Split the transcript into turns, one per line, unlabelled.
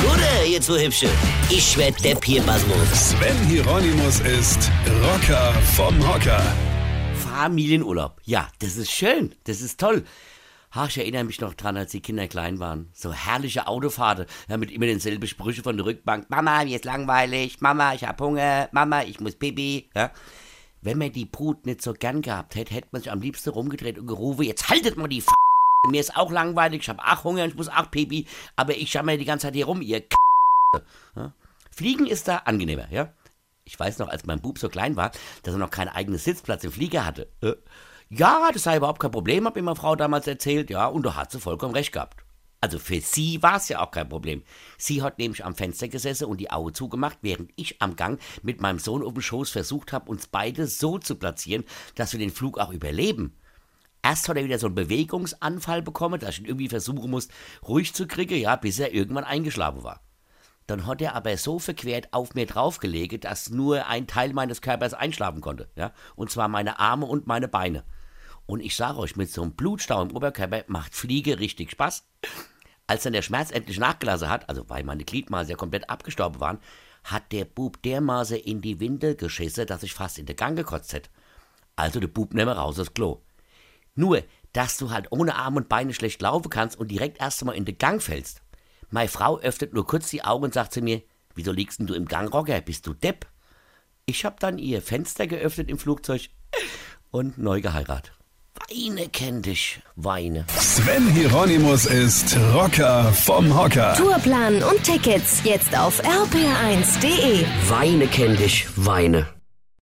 Gute, ihr zwei Hübsche. Ich werd Depp hier Basmus.
Sven Hieronymus ist Rocker vom Hocker.
Familienurlaub. Ja, das ist schön. Das ist toll. Ach, ich erinnere mich noch dran, als die Kinder klein waren. So herrliche Autofahrten, ja, mit immer denselben Sprüche von der Rückbank. Mama, mir ist langweilig. Mama, ich hab Hunger. Mama, ich muss pipi. Ja. Wenn man die Brut nicht so gern gehabt hätte, hätte man sich am liebsten rumgedreht und gerufen, jetzt haltet mal die F Mir ist auch langweilig, ich hab auch Hunger, ich muss auch pipi, aber ich jammer die ganze Zeit hier rum, ihr K ja. Fliegen ist da angenehmer, ja. Ich weiß noch, als mein Bub so klein war, dass er noch keinen eigenen Sitzplatz im Flieger hatte. Äh, ja, das sei überhaupt kein Problem, hat mir meine Frau damals erzählt, ja, und da hat sie vollkommen recht gehabt. Also für sie war es ja auch kein Problem. Sie hat nämlich am Fenster gesessen und die Augen zugemacht, während ich am Gang mit meinem Sohn auf dem Schoß versucht habe, uns beide so zu platzieren, dass wir den Flug auch überleben. Erst hat er wieder so einen Bewegungsanfall bekommen, dass ich ihn irgendwie versuchen muss, ruhig zu kriegen, ja, bis er irgendwann eingeschlafen war. Dann hat er aber so verquert auf mir draufgelegt, dass nur ein Teil meines Körpers einschlafen konnte, ja, und zwar meine Arme und meine Beine. Und ich sage euch, mit so einem Blutstau im Oberkörper macht Fliege richtig Spaß. Als dann der Schmerz endlich nachgelassen hat, also weil meine Gliedmaße ja komplett abgestorben waren, hat der Bub dermaßen in die Windel geschissen, dass ich fast in den Gang gekotzt hätte. Also der Bub nimmer raus aus Klo. Nur, dass du halt ohne Arme und Beine schlecht laufen kannst und direkt erst einmal in den Gang fällst. Meine Frau öffnet nur kurz die Augen und sagt zu mir, wieso liegst denn du im Gang, Rocker? Bist du Depp? Ich hab dann ihr Fenster geöffnet im Flugzeug und neu geheiratet. Weine kenn dich, Weine.
Sven Hieronymus ist Rocker vom Hocker.
Tourplan und Tickets jetzt auf rpr1.de.
Weine kenn dich, Weine.